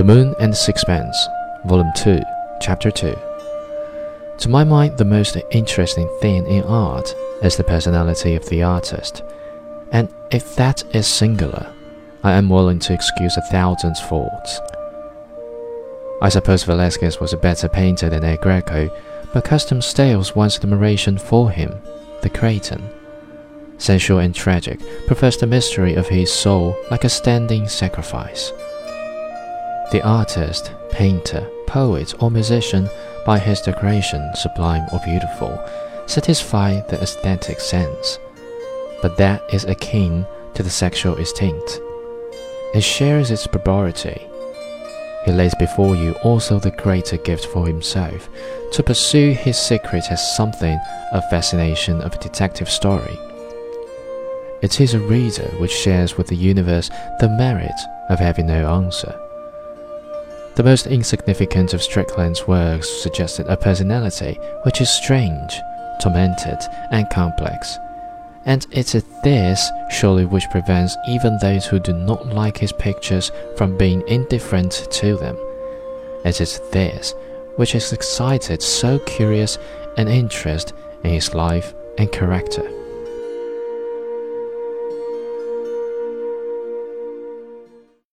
The Moon and Sixpence, Volume 2, Chapter 2. To my mind, the most interesting thing in art is the personality of the artist, and if that is singular, I am willing to excuse a thousand faults. I suppose Velasquez was a better painter than El Greco, but custom stales one's admiration for him, the Cretan. Sensual and tragic, profess the mystery of his soul like a standing sacrifice. The artist, painter, poet, or musician, by his decoration, sublime or beautiful, satisfy the aesthetic sense. But that is akin to the sexual instinct. It shares its barbarity. He lays before you also the greater gift for himself, to pursue his secret as something of fascination of a detective story. It is a reader which shares with the universe the merit of having no answer. The most insignificant of Strickland's works suggested a personality which is strange, tormented, and complex. And it is this surely which prevents even those who do not like his pictures from being indifferent to them. It is this which has excited so curious an interest in his life and character.